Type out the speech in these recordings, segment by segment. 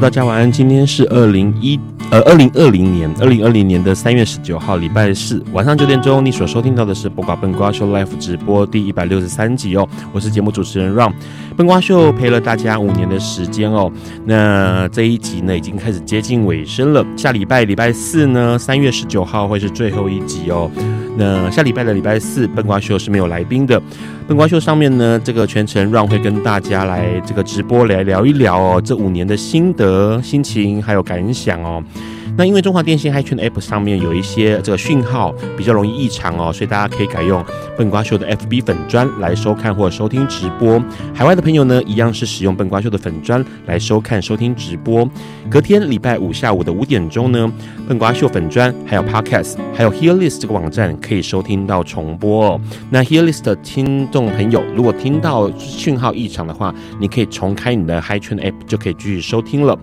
大家晚安。今天是二零一呃二零二零年二零二零年的三月十九号，礼拜四晚上九点钟，你所收听到的是《不瓜笨瓜秀》Life 直播第一百六十三集哦。我是节目主持人 Ron，笨瓜秀陪了大家五年的时间哦。那这一集呢，已经开始接近尾声了。下礼拜礼拜四呢，三月十九号会是最后一集哦。那下礼拜的礼拜四，笨瓜秀是没有来宾的。笨瓜秀上面呢，这个全程让会跟大家来这个直播来聊一聊哦，这五年的心得、心情还有感想哦。那因为中华电信 HiTune App 上面有一些这个讯号比较容易异常哦，所以大家可以改用笨瓜秀的 FB 粉砖来收看或收听直播。海外的朋友呢，一样是使用笨瓜秀的粉砖来收看收听直播。隔天礼拜五下午的五点钟呢，笨瓜秀粉砖还有 Podcast 还有 Hearlist 这个网站可以收听到重播哦。那 Hearlist 的听众朋友如果听到讯号异常的话，你可以重开你的 HiTune App 就可以继续收听了。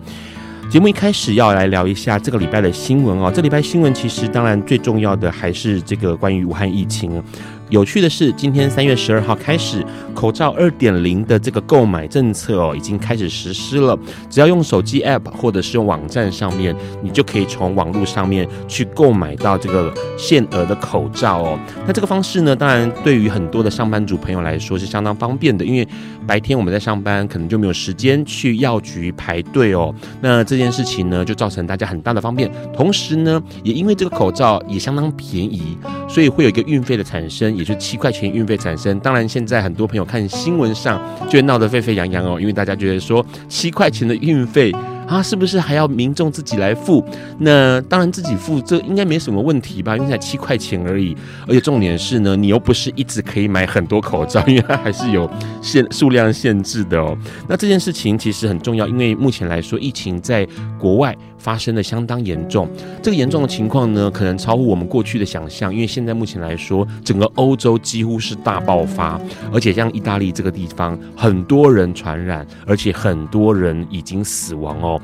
节目一开始要来聊一下这个礼拜的新闻哦。这礼拜新闻其实当然最重要的还是这个关于武汉疫情。有趣的是，今天三月十二号开始，口罩二点零的这个购买政策哦，已经开始实施了。只要用手机 App 或者是用网站上面，你就可以从网络上面去购买到这个限额的口罩哦。那这个方式呢，当然对于很多的上班族朋友来说是相当方便的，因为白天我们在上班，可能就没有时间去药局排队哦。那这件事情呢，就造成大家很大的方便。同时呢，也因为这个口罩也相当便宜，所以会有一个运费的产生。也就是七块钱运费产生，当然现在很多朋友看新闻上就闹得沸沸扬扬哦，因为大家觉得说七块钱的运费。啊，是不是还要民众自己来付？那当然自己付，这应该没什么问题吧？因为才七块钱而已，而且重点是呢，你又不是一直可以买很多口罩，因为它还是有限数量限制的哦。那这件事情其实很重要，因为目前来说，疫情在国外发生的相当严重。这个严重的情况呢，可能超乎我们过去的想象，因为现在目前来说，整个欧洲几乎是大爆发，而且像意大利这个地方，很多人传染，而且很多人已经死亡哦。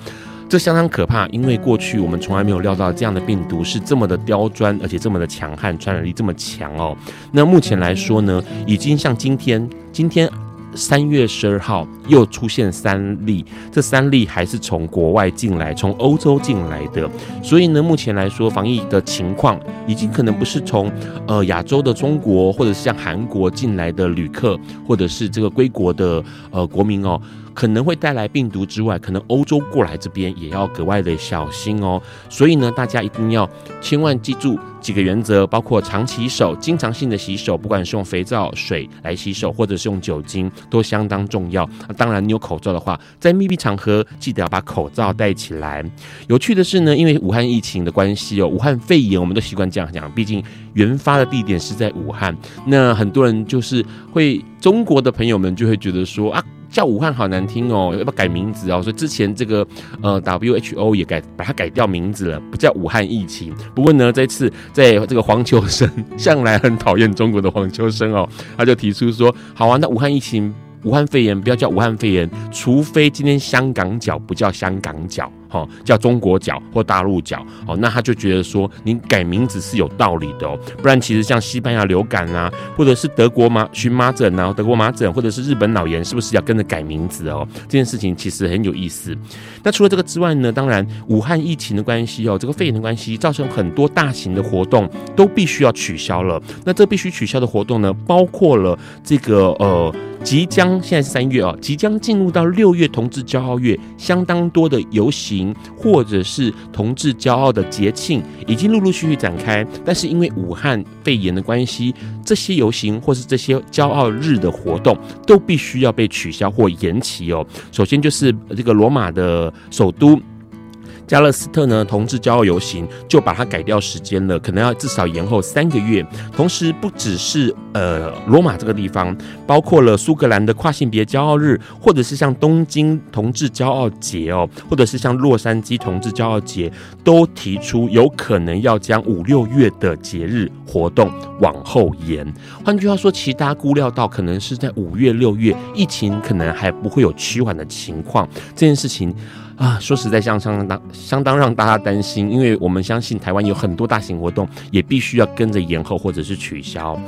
这相当可怕，因为过去我们从来没有料到这样的病毒是这么的刁钻，而且这么的强悍，传染力这么强哦。那目前来说呢，已经像今天，今天三月十二号又出现三例，这三例还是从国外进来，从欧洲进来的。所以呢，目前来说防疫的情况已经可能不是从呃亚洲的中国，或者是像韩国进来的旅客，或者是这个归国的呃国民哦。可能会带来病毒之外，可能欧洲过来这边也要格外的小心哦。所以呢，大家一定要千万记住几个原则，包括常洗手、经常性的洗手，不管是用肥皂水来洗手，或者是用酒精，都相当重要。当然，你有口罩的话，在密闭场合记得要把口罩戴起来。有趣的是呢，因为武汉疫情的关系哦，武汉肺炎我们都习惯这样讲，毕竟原发的地点是在武汉。那很多人就是会中国的朋友们就会觉得说啊。叫武汉好难听哦，要不要改名字哦？所以之前这个呃 WHO 也改把它改掉名字了，不叫武汉疫情。不过呢，这次在这个黄秋生向来很讨厌中国的黄秋生哦，他就提出说：好啊，那武汉疫情、武汉肺炎不要叫武汉肺炎，除非今天香港脚不叫香港脚。哦，叫中国脚或大陆脚，哦，那他就觉得说，您改名字是有道理的哦，不然其实像西班牙流感啊，或者是德国麻荨麻疹啊，德国麻疹或者是日本脑炎，是不是要跟着改名字哦？这件事情其实很有意思。那除了这个之外呢，当然武汉疫情的关系哦，这个肺炎的关系，造成很多大型的活动都必须要取消了。那这必须取消的活动呢，包括了这个呃即将现在是三月哦，即将进入到六月同志骄傲月，相当多的游行或者是同志骄傲的节庆已经陆陆续续展开，但是因为武汉肺炎的关系，这些游行或是这些骄傲日的活动都必须要被取消或延期哦。首先就是这个罗马的首都。加勒斯特呢，同志骄傲游行就把它改掉时间了，可能要至少延后三个月。同时，不只是呃罗马这个地方，包括了苏格兰的跨性别骄傲日，或者是像东京同志骄傲节哦，或者是像洛杉矶同志骄傲节，都提出有可能要将五六月的节日活动往后延。换句话说，其他估料到可能是在五月、六月，疫情可能还不会有趋缓的情况。这件事情。啊，说实在，相相当相当让大家担心，因为我们相信台湾有很多大型活动也必须要跟着延后或者是取消。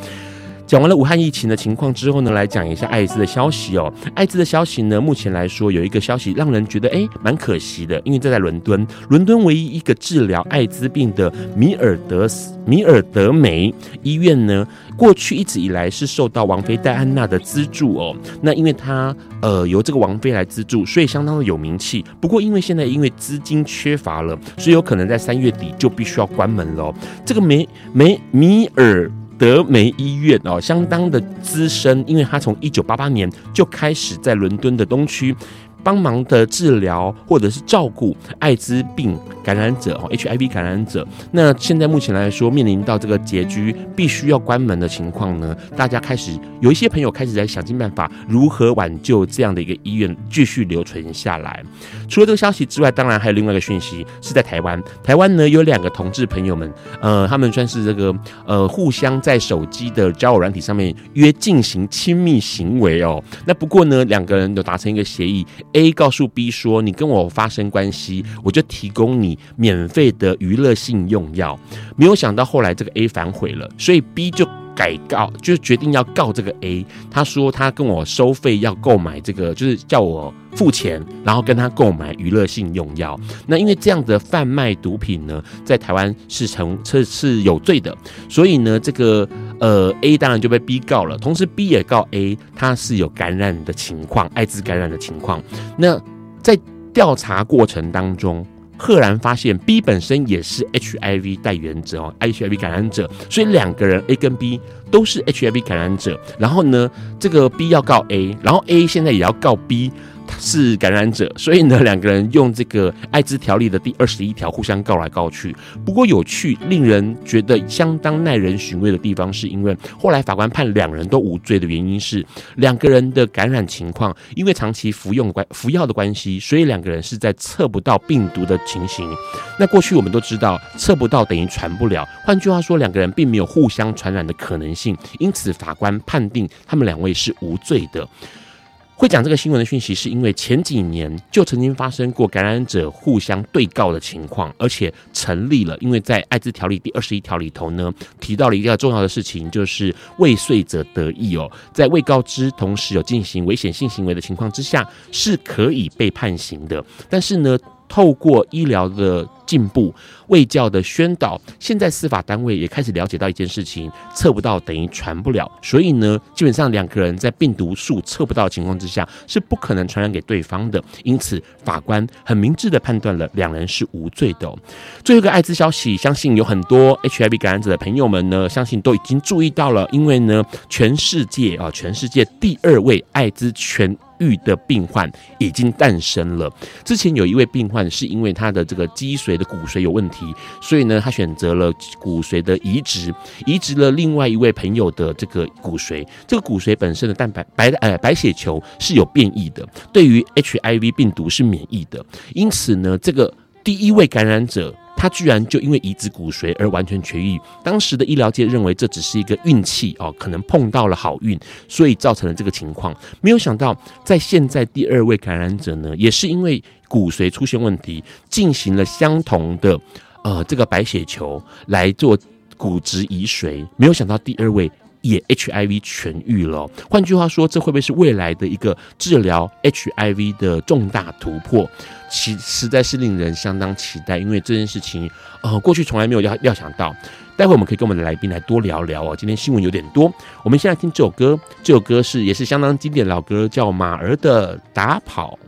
讲完了武汉疫情的情况之后呢，来讲一下艾滋的消息哦。艾滋的消息呢，目前来说有一个消息让人觉得诶蛮可惜的，因为这在伦敦，伦敦唯一一个治疗艾滋病的米尔德斯米尔德梅医院呢，过去一直以来是受到王妃戴安娜的资助哦。那因为他呃由这个王妃来资助，所以相当的有名气。不过因为现在因为资金缺乏了，所以有可能在三月底就必须要关门了。这个梅梅米尔。德梅医院哦，相当的资深，因为他从一九八八年就开始在伦敦的东区。帮忙的治疗或者是照顾艾滋病感染者哦，HIV 感染者。那现在目前来说，面临到这个结局必须要关门的情况呢，大家开始有一些朋友开始在想尽办法如何挽救这样的一个医院继续留存下来。除了这个消息之外，当然还有另外一个讯息是在台湾。台湾呢有两个同志朋友们，呃，他们算是这个呃互相在手机的交友软体上面约进行亲密行为哦。那不过呢，两个人有达成一个协议。A 告诉 B 说：“你跟我发生关系，我就提供你免费的娱乐性用药。”没有想到后来这个 A 反悔了，所以 B 就改告，就决定要告这个 A。他说他跟我收费要购买这个，就是叫我付钱，然后跟他购买娱乐性用药。那因为这样的贩卖毒品呢，在台湾是成是是有罪的，所以呢，这个。呃，A 当然就被 B 告了，同时 B 也告 A，他是有感染的情况，艾滋感染的情况。那在调查过程当中，赫然发现 B 本身也是 HIV 带原者哦，HIV 感染者，所以两个人 A 跟 B 都是 HIV 感染者。然后呢，这个 B 要告 A，然后 A 现在也要告 B。是感染者，所以呢，两个人用这个艾滋条例的第二十一条互相告来告去。不过有趣、令人觉得相当耐人寻味的地方，是因为后来法官判两人都无罪的原因是，两个人的感染情况，因为长期服用关服药的关系，所以两个人是在测不到病毒的情形。那过去我们都知道，测不到等于传不了。换句话说，两个人并没有互相传染的可能性，因此法官判定他们两位是无罪的。会讲这个新闻的讯息，是因为前几年就曾经发生过感染者互相对告的情况，而且成立了。因为在艾滋条例第二十一条里头呢，提到了一个重要的事情，就是未遂者得益哦，在未告知同时有进行危险性行为的情况之下，是可以被判刑的。但是呢，透过医疗的进步、卫教的宣导，现在司法单位也开始了解到一件事情：测不到等于传不了。所以呢，基本上两个人在病毒数测不到的情况之下，是不可能传染给对方的。因此，法官很明智的判断了两人是无罪的。最后一个艾滋消息，相信有很多 HIV 感染者的朋友们呢，相信都已经注意到了，因为呢，全世界啊，全世界第二位艾滋痊愈的病患已经诞生了。之前有一位病患是因为他的这个脊髓的骨髓有问题，所以呢，他选择了骨髓的移植，移植了另外一位朋友的这个骨髓。这个骨髓本身的蛋白白呃白血球是有变异的，对于 HIV 病毒是免疫的。因此呢，这个第一位感染者。他居然就因为移植骨髓而完全痊愈。当时的医疗界认为这只是一个运气哦，可能碰到了好运，所以造成了这个情况。没有想到，在现在第二位感染者呢，也是因为骨髓出现问题，进行了相同的呃这个白血球来做骨质移髓。没有想到第二位也 HIV 痊愈了。换句话说，这会不会是未来的一个治疗 HIV 的重大突破？其实在是令人相当期待，因为这件事情，呃，过去从来没有料料想到，待会我们可以跟我们的来宾来多聊聊哦。今天新闻有点多，我们先来听这首歌，这首歌是也是相当经典老歌，叫《马儿的打跑》。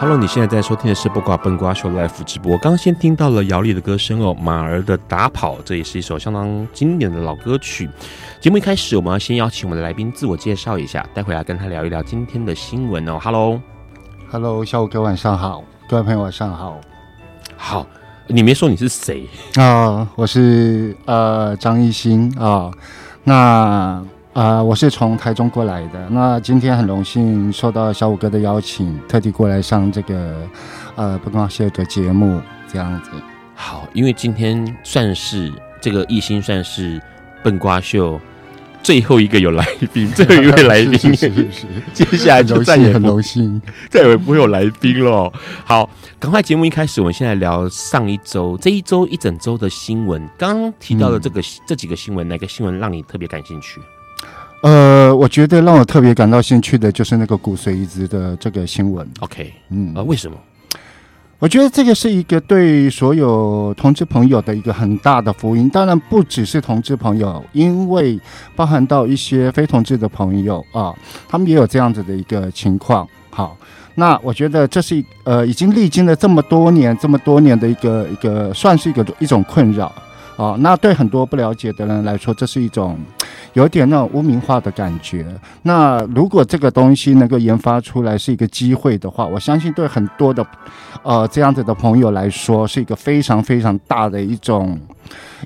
Hello，你现在在收听的是不挂笨瓜秀 life 直播。刚刚先听到了姚莉的歌声哦，《马儿的打跑》，这也是一首相当经典的老歌曲。节目一开始，我们要先邀请我们的来宾自我介绍一下，待会来跟他聊一聊今天的新闻哦。Hello，Hello，小五哥晚上好，各位朋友晚上好。好，你没说你是谁啊、呃？我是呃张艺兴啊，那。啊、呃，我是从台中过来的。那今天很荣幸受到小五哥的邀请，特地过来上这个呃笨瓜秀的节目，这样子。好，因为今天算是这个艺兴算是笨瓜秀最后一个有来宾，最后一位来宾。是，是，是，是接下来就再也很荣幸，再也不会有来宾了。好，赶快节目一开始，我们先来聊上一周这一周一整周的新闻。刚刚提到的这个、嗯、这几个新闻，哪个新闻让你特别感兴趣？呃，我觉得让我特别感到兴趣的就是那个骨髓移植的这个新闻。OK，嗯，啊，为什么？我觉得这个是一个对所有同志朋友的一个很大的福音。当然，不只是同志朋友，因为包含到一些非同志的朋友啊，他们也有这样子的一个情况。好，那我觉得这是一呃，已经历经了这么多年、这么多年的一个一个，算是一个一种困扰。哦，那对很多不了解的人来说，这是一种有点那种污名化的感觉。那如果这个东西能够研发出来是一个机会的话，我相信对很多的呃这样子的朋友来说，是一个非常非常大的一种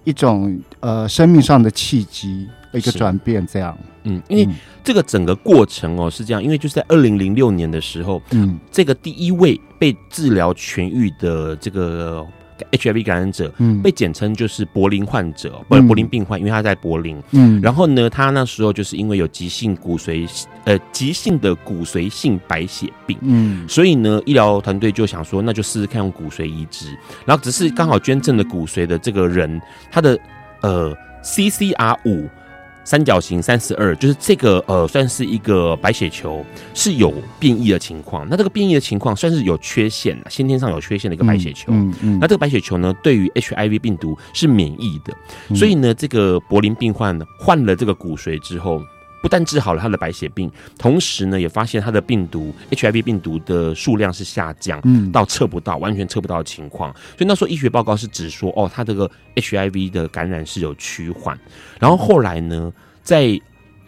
一种呃生命上的契机，一个转变。这样，嗯，因为这个整个过程哦是这样，因为就是在二零零六年的时候，嗯，这个第一位被治疗痊愈的这个。HIV 感染者，嗯，被简称就是柏林患者，不是柏林病患，因为他在柏林，嗯，然后呢，他那时候就是因为有急性骨髓，呃，急性的骨髓性白血病，嗯，所以呢，医疗团队就想说，那就试试看用骨髓移植，然后只是刚好捐赠的骨髓的这个人，他的呃 CCR 五。三角形三十二，就是这个呃，算是一个白血球是有变异的情况。那这个变异的情况算是有缺陷，先天上有缺陷的一个白血球。嗯嗯，嗯。那这个白血球呢，对于 HIV 病毒是免疫的，嗯、所以呢，这个柏林病患呢换了这个骨髓之后。不但治好了他的白血病，同时呢，也发现他的病毒 HIV 病毒的数量是下降，嗯，到测不到，完全测不到的情况。所以那时候医学报告是指说，哦，他这个 HIV 的感染是有趋缓。然后后来呢，在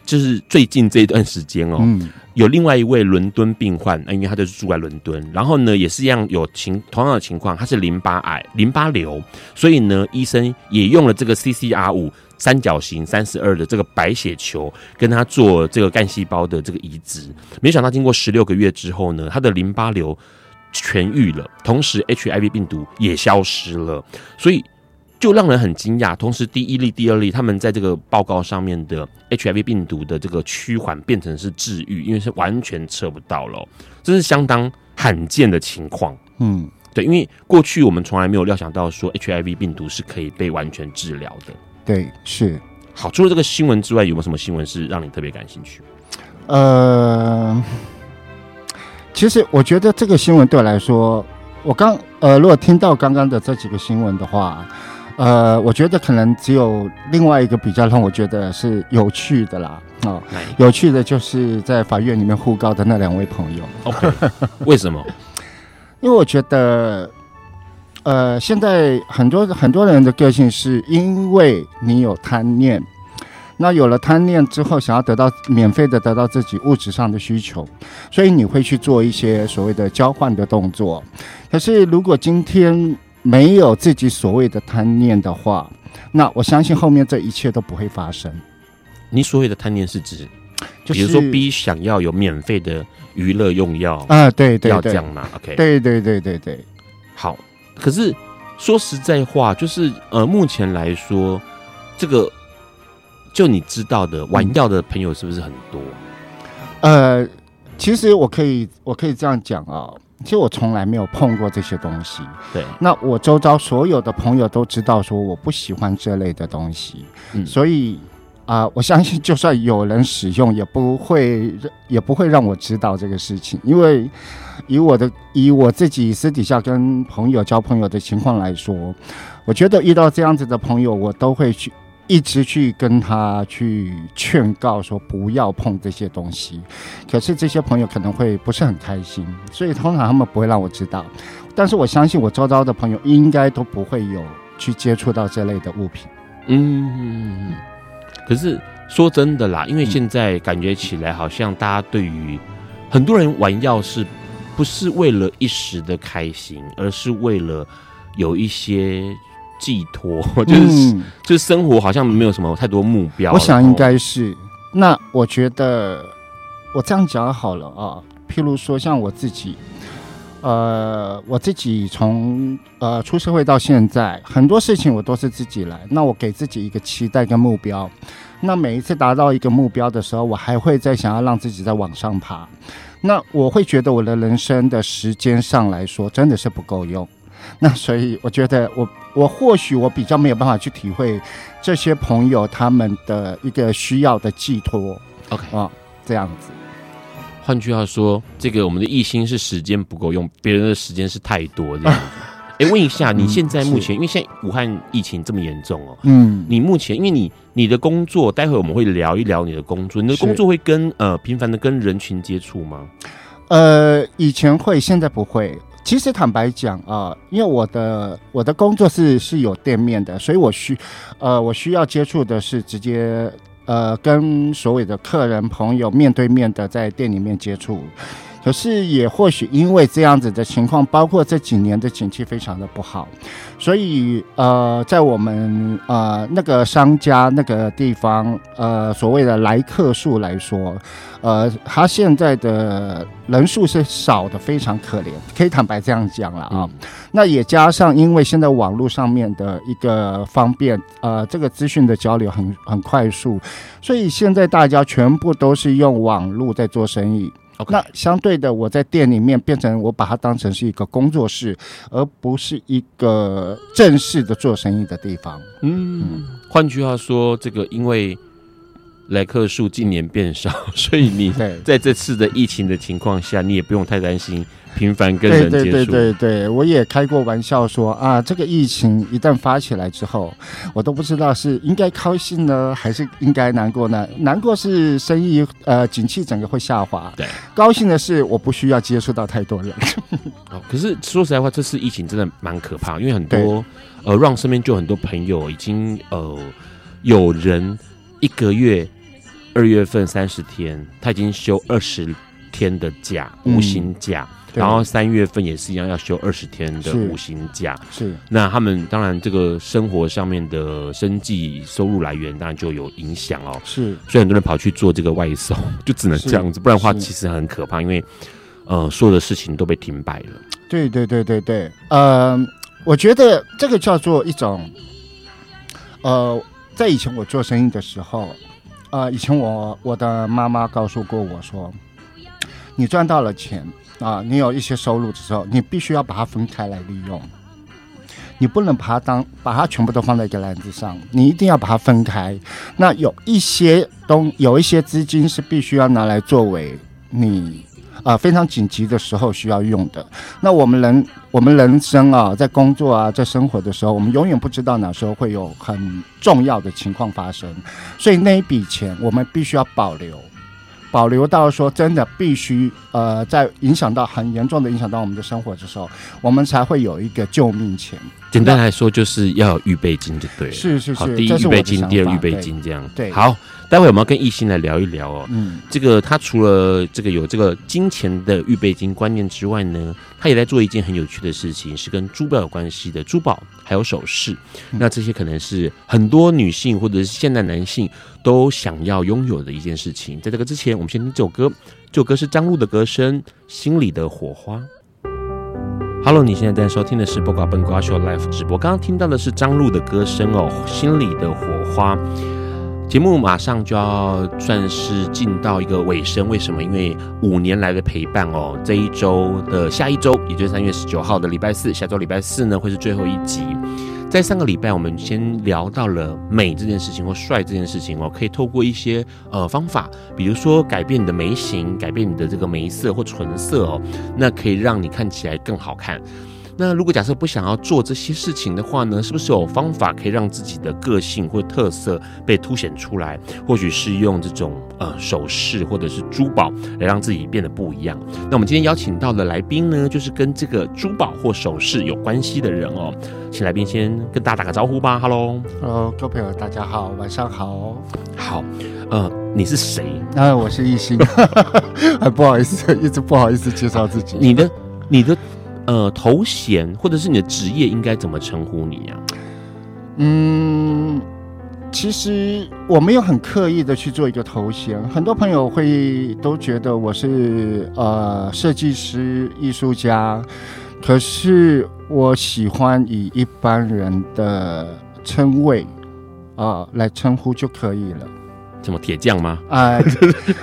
就是最近这一段时间哦，嗯，有另外一位伦敦病患，因为他就是住在伦敦，然后呢，也是一样有情同样的情况，他是淋巴癌、淋巴瘤，所以呢，医生也用了这个 CCR 五。三角形三十二的这个白血球，跟他做这个干细胞的这个移植，没想到经过十六个月之后呢，他的淋巴瘤痊愈了，同时 HIV 病毒也消失了，所以就让人很惊讶。同时，第一例、第二例，他们在这个报告上面的 HIV 病毒的这个趋缓变成是治愈，因为是完全测不到了，这是相当罕见的情况。嗯，对，因为过去我们从来没有料想到说 HIV 病毒是可以被完全治疗的。对，是好。除了这个新闻之外，有没有什么新闻是让你特别感兴趣？呃，其实我觉得这个新闻对我来说，我刚呃，如果听到刚刚的这几个新闻的话，呃，我觉得可能只有另外一个比较让我觉得是有趣的啦。啊、哦，有趣的就是在法院里面互告的那两位朋友。OK，为什么？因为我觉得。呃，现在很多很多人的个性是因为你有贪念，那有了贪念之后，想要得到免费的得到自己物质上的需求，所以你会去做一些所谓的交换的动作。可是如果今天没有自己所谓的贪念的话，那我相信后面这一切都不会发生。你所谓的贪念是指，就是、比如说 B 想要有免费的娱乐用药啊？对对对，要这样嘛？OK，对对对对对，好。可是说实在话，就是呃，目前来说，这个就你知道的玩药的朋友是不是很多？呃，其实我可以我可以这样讲啊，其实我从来没有碰过这些东西。对，那我周遭所有的朋友都知道说我不喜欢这类的东西，嗯，所以啊、我相信就算有人使用，也不会也不会让我知道这个事情，因为以我的以我自己私底下跟朋友交朋友的情况来说，我觉得遇到这样子的朋友，我都会去一直去跟他去劝告说不要碰这些东西。可是这些朋友可能会不是很开心，所以通常他们不会让我知道。但是我相信我周遭的朋友应该都不会有去接触到这类的物品。嗯。可是说真的啦，因为现在感觉起来好像大家对于很多人玩药是不是为了一时的开心，而是为了有一些寄托，就是、嗯、就是生活好像没有什么太多目标。我想应该是。那我觉得我这样讲好了啊，譬如说像我自己，呃，我自己从呃出社会到现在，很多事情我都是自己来。那我给自己一个期待跟目标。那每一次达到一个目标的时候，我还会再想要让自己再往上爬。那我会觉得我的人生的时间上来说，真的是不够用。那所以我觉得我我或许我比较没有办法去体会这些朋友他们的一个需要的寄托。OK 啊，这样子。换句话说，这个我们的艺兴是时间不够用，别人的时间是太多这样子。哎，问一下，你现在目前，因为现在武汉疫情这么严重哦，嗯，你目前因为你你的工作，待会我们会聊一聊你的工作，你的工作会跟呃频繁的跟人群接触吗？呃，以前会，现在不会。其实坦白讲啊，呃，因为我的我的工作是是有店面的，所以我需呃我需要接触的是直接呃跟所有的客人朋友面对面的在店里面接触。可是也或许因为这样子的情况，包括这几年的景气非常的不好，所以呃，在我们呃那个商家那个地方，呃所谓的来客数来说，呃，他现在的人数是少的非常可怜，可以坦白这样讲了啊。嗯、那也加上因为现在网络上面的一个方便，呃，这个资讯的交流很很快速，所以现在大家全部都是用网络在做生意。那相对的，我在店里面变成我把它当成是一个工作室，而不是一个正式的做生意的地方。嗯，换句话说，这个因为来客数近年变少，所以你在这次的疫情的情况下，你也不用太担心。频繁跟人接触，对对对对，我也开过玩笑说啊，这个疫情一旦发起来之后，我都不知道是应该高兴呢，还是应该难过呢？难过是生意呃景气整个会下滑，对，高兴的是我不需要接触到太多人。哦，可是说实在话，这次疫情真的蛮可怕，因为很多呃，让身边就很多朋友已经呃，有人一个月二月份三十天，他已经休二十天的假，无薪假。嗯然后三月份也是一样要休二十天的五薪假，是，是那他们当然这个生活上面的生计收入来源当然就有影响哦，是，所以很多人跑去做这个外送，就只能这样子，不然的话其实很可怕，因为呃所有的事情都被停摆了。对对对对对，呃，我觉得这个叫做一种，呃，在以前我做生意的时候，呃，以前我我的妈妈告诉过我说，你赚到了钱。啊，你有一些收入的时候，你必须要把它分开来利用，你不能把它当把它全部都放在一个篮子上，你一定要把它分开。那有一些东有一些资金是必须要拿来作为你、呃、非常紧急的时候需要用的。那我们人我们人生啊，在工作啊，在生活的时候，我们永远不知道哪时候会有很重要的情况发生，所以那一笔钱我们必须要保留。保留到说真的必须呃，在影响到很严重的影响到我们的生活的时候，我们才会有一个救命钱。简单来说，就是要有预备金就对了。是是是，好，第一预备金，第二预备金这样。对，好。待会我们要跟艺兴来聊一聊哦。嗯，这个他除了这个有这个金钱的预备金观念之外呢，他也在做一件很有趣的事情，是跟珠宝有关系的珠宝还有首饰。嗯、那这些可能是很多女性或者是现代男性都想要拥有的一件事情。在这个之前，我们先听这首歌，这首歌是张璐的歌声《心里的火花》。Hello，你现在在收听的是播瓜笨瓜秀 Live 直播。刚刚听到的是张璐的歌声哦，《心里的火花》。节目马上就要算是进到一个尾声，为什么？因为五年来的陪伴哦，这一周的下一周，也就是三月十九号的礼拜四，下周礼拜四呢会是最后一集。在上个礼拜，我们先聊到了美这件事情或帅这件事情哦，可以透过一些呃方法，比如说改变你的眉形，改变你的这个眉色或唇色哦，那可以让你看起来更好看。那如果假设不想要做这些事情的话呢，是不是有方法可以让自己的个性或特色被凸显出来？或许是用这种呃首饰或者是珠宝来让自己变得不一样。那我们今天邀请到的来宾呢，就是跟这个珠宝或首饰有关系的人哦。请来宾先跟大家打个招呼吧。Hello，Hello，各位朋友，大家好，晚上好。好，呃，你是谁？啊，我是一心，还 不好意思，一直不好意思介绍自己。你的，你的。呃，头衔或者是你的职业应该怎么称呼你呀？嗯，其实我没有很刻意的去做一个头衔，很多朋友会都觉得我是呃设计师、艺术家，可是我喜欢以一般人的称谓啊、来称呼就可以了。什么铁匠吗？啊啊、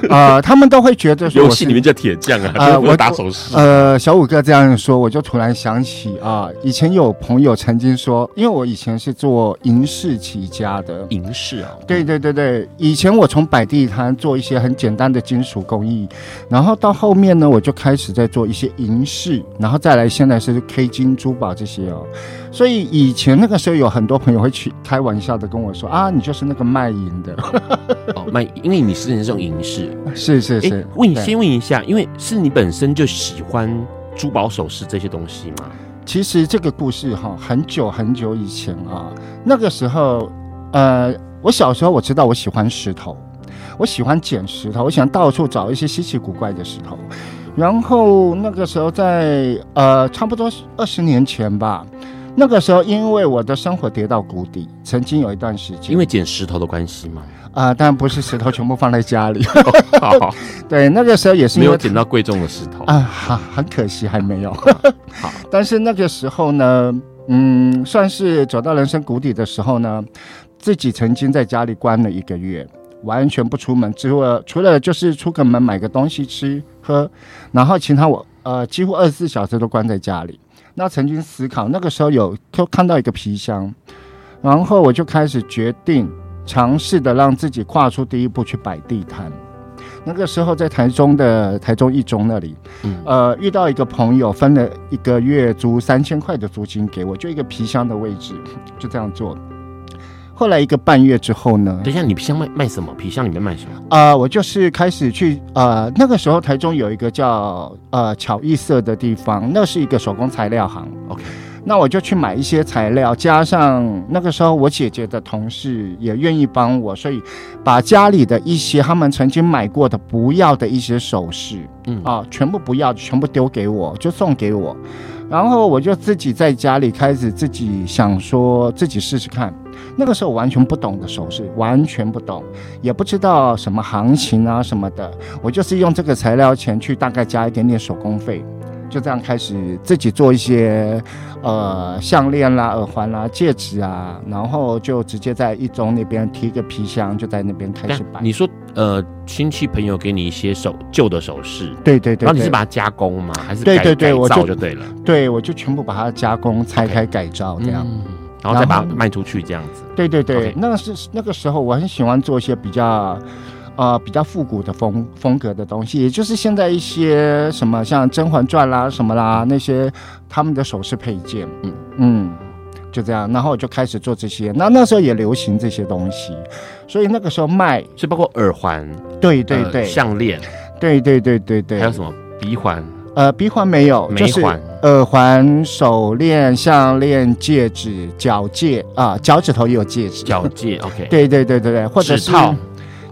呃呃，他们都会觉得说，游戏里面叫铁匠啊，呃、我打手势。呃，小五哥这样说，我就突然想起啊、呃，以前有朋友曾经说，因为我以前是做银饰起家的，银饰啊，对对对对，以前我从摆地摊做一些很简单的金属工艺，然后到后面呢，我就开始在做一些银饰，然后再来现在是 K 金珠宝这些哦。所以以前那个时候有很多朋友会去开玩笑的跟我说啊，你就是那个卖银的。哦，卖，因为你是这种银饰，是是是。欸、问你先问一下，因为是你本身就喜欢珠宝首饰这些东西吗？其实这个故事哈，很久很久以前啊，那个时候，呃，我小时候我知道我喜欢石头，我喜欢捡石头，我喜欢到处找一些稀奇古怪的石头。然后那个时候在呃，差不多二十年前吧。那个时候，因为我的生活跌到谷底，曾经有一段时间，因为捡石头的关系吗？啊、呃，当然不是石头全部放在家里。好好 对，那个时候也是没有捡到贵重的石头啊，好，很可惜还没有。好，但是那个时候呢，嗯，算是走到人生谷底的时候呢，自己曾经在家里关了一个月，完全不出门，除了除了就是出个门买个东西吃喝，然后其他我呃几乎二十四小时都关在家里。那曾经思考，那个时候有就看到一个皮箱，然后我就开始决定尝试的让自己跨出第一步去摆地摊。那个时候在台中的台中一中那里，嗯、呃，遇到一个朋友分了一个月租三千块的租金给我，就一个皮箱的位置，就这样做。后来一个半月之后呢？等一下，你皮箱卖卖什么？皮箱里面卖什么？啊、呃，我就是开始去呃，那个时候台中有一个叫呃巧艺色的地方，那是一个手工材料行。OK，那我就去买一些材料，加上那个时候我姐姐的同事也愿意帮我，所以把家里的一些他们曾经买过的不要的一些首饰，嗯啊、呃，全部不要，全部丢给我，就送给我。然后我就自己在家里开始自己想说自己试试看，那个时候完全不懂的首饰，完全不懂，也不知道什么行情啊什么的，我就是用这个材料钱去大概加一点点手工费。就这样开始自己做一些，呃，项链啦、耳环啦、戒指啊，然后就直接在一中那边提个皮箱，就在那边开始摆。你说，呃，亲戚朋友给你一些手旧的首饰，对对对，对，然后你是把它加工吗？还是对对对，改造就对了。对，我就全部把它加工、拆开、改造这样，嗯，然后再把它卖出去这样子。对对对，那个是那个时候我很喜欢做一些比较。呃，比较复古的风风格的东西，也就是现在一些什么像《甄嬛传》啦什么啦那些他们的首饰配件，嗯嗯，就这样，然后我就开始做这些。那那时候也流行这些东西，所以那个时候卖，是包括耳环，对对对，项链，对对对对对，还有什么？鼻环？呃，鼻环没有，就是、耳环、手链、项链、戒指、脚戒啊，脚趾头也有戒指，脚戒，OK，对对对对对，或者是。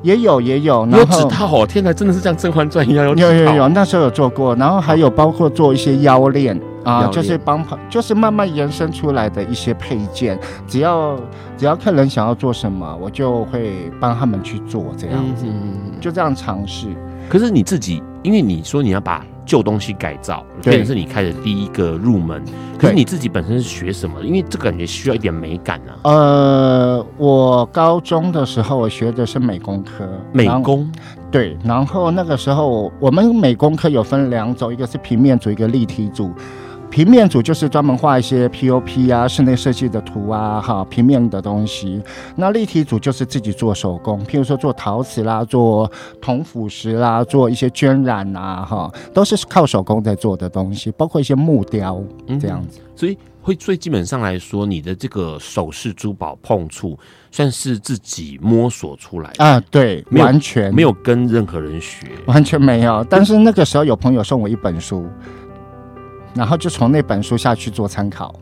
也有也有，有指套哦！天哪，真的是像《甄嬛传》一样有。有有有，那时候有做过，然后还有包括做一些腰链啊，就是帮就是慢慢延伸出来的一些配件。只要只要客人想要做什么，我就会帮他们去做这样子，嗯、就这样尝试。可是你自己，因为你说你要把。旧东西改造，变成是你开的第一个入门。可是你自己本身是学什么？因为这个感觉需要一点美感啊。呃，我高中的时候我学的是美工科，美工。对，然后那个时候我们美工科有分两种，一个是平面组，一个立体组。平面组就是专门画一些 POP 啊、室内设计的图啊，哈，平面的东西。那立体组就是自己做手工，譬如说做陶瓷啦、做铜腐蚀啦、做一些绢染啊，哈，都是靠手工在做的东西，包括一些木雕这样子。嗯、所以会最基本上来说，你的这个首饰珠宝碰触算是自己摸索出来的啊？对，完全没有跟任何人学，完全没有。但是那个时候有朋友送我一本书。然后就从那本书下去做参考，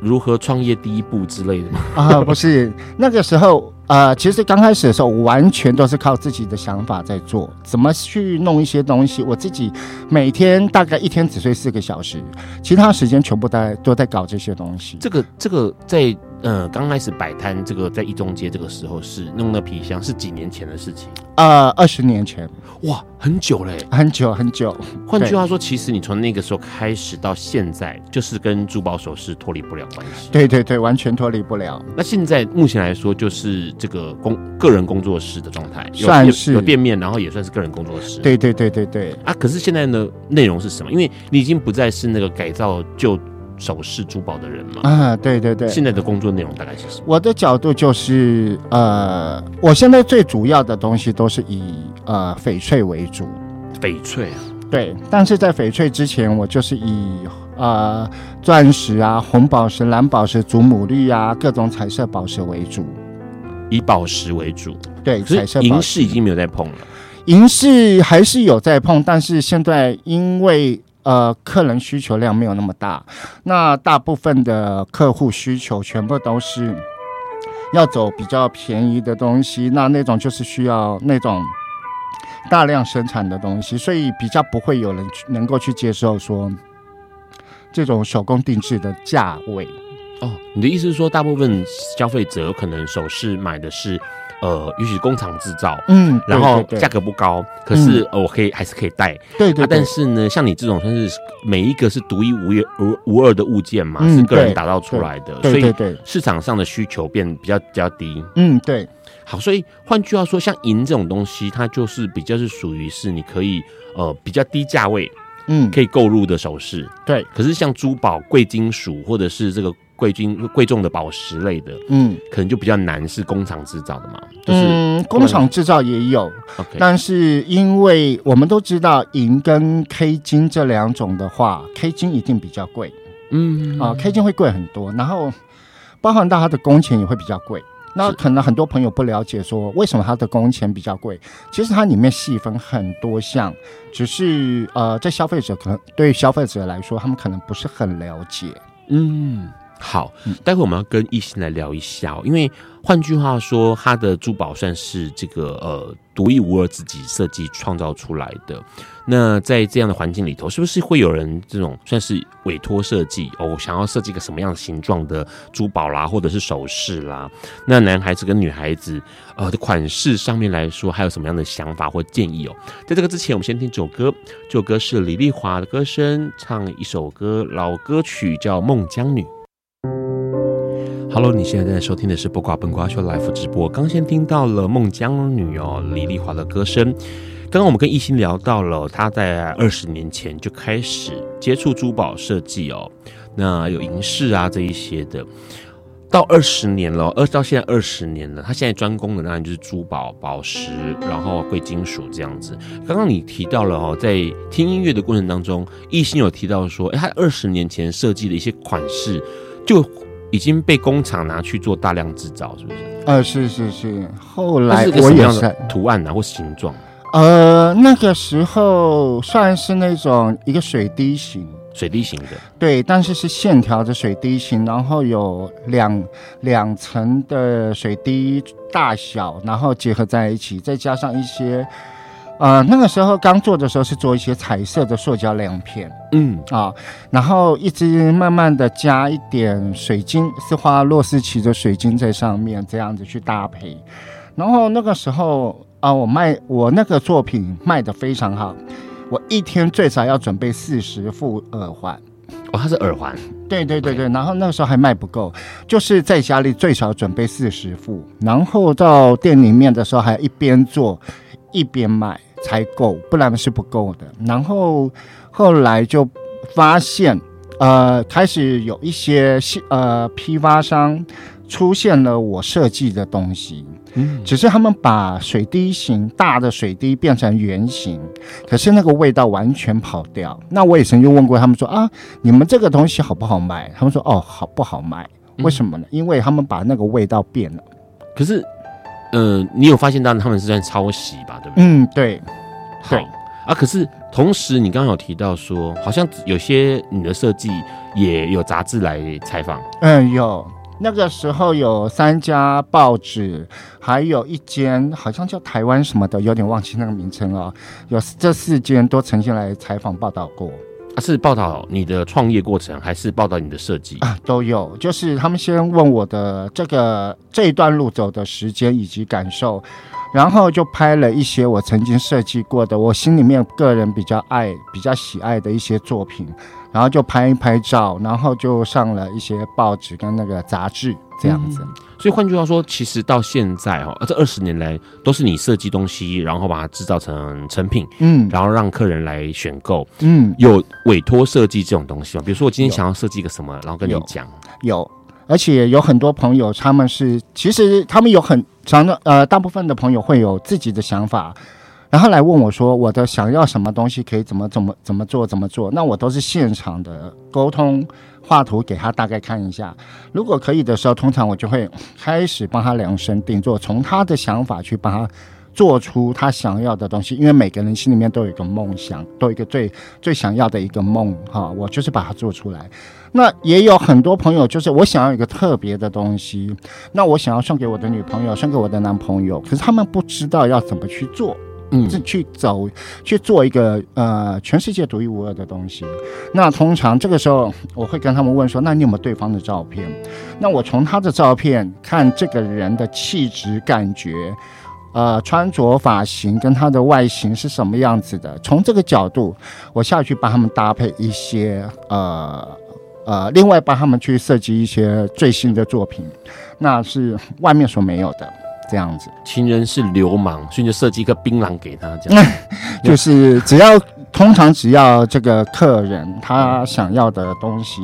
如何创业第一步之类的吗？啊，不是，那个时候，呃，其实刚开始的时候，完全都是靠自己的想法在做，怎么去弄一些东西。我自己每天大概一天只睡四个小时，其他时间全部在都在搞这些东西。这个这个在。呃，刚开始摆摊这个在一中街这个时候是弄那皮箱，是几年前的事情。呃，二十年前，哇，很久嘞，很久很久。换句话说，其实你从那个时候开始到现在，就是跟珠宝首饰脱离不了关系。对对对，完全脱离不了。那现在目前来说，就是这个工个人工作室的状态，算是有店面，然后也算是个人工作室。对对对对对。啊，可是现在呢，内容是什么？因为你已经不再是那个改造旧。首饰珠宝的人嘛，啊，对对对，现在的工作内容大概是什么？我的角度就是，呃，我现在最主要的东西都是以呃翡翠为主，翡翠啊，对，但是在翡翠之前，我就是以呃钻石啊、红宝石、蓝宝石、祖母绿啊各种彩色宝石为主，以宝石为主，对，彩色宝石。银饰已经没有在碰了，银饰还是有在碰，但是现在因为。呃，客人需求量没有那么大，那大部分的客户需求全部都是要走比较便宜的东西，那那种就是需要那种大量生产的东西，所以比较不会有人去能够去接受说这种手工定制的价位。哦，你的意思是说，大部分消费者可能首饰买的是？呃，也许工厂制造，嗯，然后价格不高，可是我可以还是可以戴，对对。但是呢，像你这种算是每一个是独一无二、无无二的物件嘛，是个人打造出来的，所以市场上的需求变比较比较低。嗯，对。好，所以换句话说，像银这种东西，它就是比较是属于是你可以呃比较低价位，嗯，可以购入的首饰。对。可是像珠宝、贵金属或者是这个。贵金贵重的宝石类的，嗯，可能就比较难是工厂制造的嘛，就是、嗯，工厂制造也有但是因为我们都知道银跟 K 金这两种的话，K 金一定比较贵，嗯。啊，K 金会贵很多，然后包含到它的工钱也会比较贵。那可能很多朋友不了解说为什么它的工钱比较贵，其实它里面细分很多项，只是呃，在消费者可能对消费者来说，他们可能不是很了解，嗯。好，待会我们要跟艺兴来聊一下哦，因为换句话说，他的珠宝算是这个呃独一无二自己设计创造出来的。那在这样的环境里头，是不是会有人这种算是委托设计哦，想要设计个什么样的形状的珠宝啦，或者是首饰啦？那男孩子跟女孩子呃的款式上面来说，还有什么样的想法或建议哦？在这个之前，我们先听这首歌，这首歌是李丽华的歌声唱一首歌，老歌曲叫《孟姜女》。Hello，你现在正在收听的是不瓜笨瓜秀 Live 直播。刚先听到了孟姜女哦，李丽华的歌声。刚刚我们跟一心聊到了，她在二十年前就开始接触珠宝设计哦，那有银饰啊这一些的。到二十年了，二到现在二十年了，她现在专攻的当然就是珠宝、宝石，然后贵金属这样子。刚刚你提到了哦，在听音乐的过程当中，一心有提到说，哎，她二十年前设计的一些款式就。已经被工厂拿去做大量制造，是不是？呃，是是是。后来我也是图案啊，或形状。呃，那个时候算是那种一个水滴形，水滴形的。对，但是是线条的水滴形，然后有两两层的水滴大小，然后结合在一起，再加上一些。呃，那个时候刚做的时候是做一些彩色的塑胶亮片，嗯啊，然后一直慢慢的加一点水晶，是花洛斯奇的水晶在上面，这样子去搭配。然后那个时候啊，我卖我那个作品卖的非常好，我一天最少要准备四十副耳环。哦，它是耳环？对对对对。然后那个时候还卖不够，就是在家里最少准备四十副，然后到店里面的时候还一边做一边卖。才够，不然是不够的。然后后来就发现，呃，开始有一些呃批发商出现了我设计的东西，嗯，只是他们把水滴形大的水滴变成圆形，可是那个味道完全跑掉。那我也曾经问过他们说啊，你们这个东西好不好卖？他们说哦，好不好卖？为什么呢？因为他们把那个味道变了。可是，呃，你有发现到他们是在抄袭吧？对不对？嗯，对，对。啊，可是同时，你刚刚有提到说，好像有些你的设计也有杂志来采访。嗯，有那个时候有三家报纸，还有一间好像叫台湾什么的，有点忘记那个名称了。有这四间都曾经来采访报道过。是报道你的创业过程，还是报道你的设计啊？都有，就是他们先问我的这个这一段路走的时间以及感受。然后就拍了一些我曾经设计过的，我心里面个人比较爱、比较喜爱的一些作品，然后就拍一拍照，然后就上了一些报纸跟那个杂志这样子。嗯、所以换句话说，其实到现在哦，这二十年来都是你设计东西，然后把它制造成成品，嗯，然后让客人来选购，嗯，有委托设计这种东西吗？比如说我今天想要设计一个什么，然后跟你讲，有。有而且有很多朋友，他们是其实他们有很长的呃，大部分的朋友会有自己的想法，然后来问我说，我的想要什么东西可以怎么怎么怎么做怎么做？那我都是现场的沟通，画图给他大概看一下，如果可以的时候，通常我就会开始帮他量身定做，从他的想法去帮他做出他想要的东西。因为每个人心里面都有一个梦想，都有一个最最想要的一个梦哈，我就是把它做出来。那也有很多朋友，就是我想要一个特别的东西，那我想要送给我的女朋友，送给我的男朋友，可是他们不知道要怎么去做，嗯，去走去做一个呃全世界独一无二的东西。那通常这个时候，我会跟他们问说：“那你有没有对方的照片？”那我从他的照片看这个人的气质感觉，呃，穿着发型跟他的外形是什么样子的，从这个角度，我下去帮他们搭配一些呃。呃，另外帮他们去设计一些最新的作品，那是外面所没有的这样子。情人是流氓，所以就设计一个槟榔给他，这样。就是只要通常只要这个客人他想要的东西，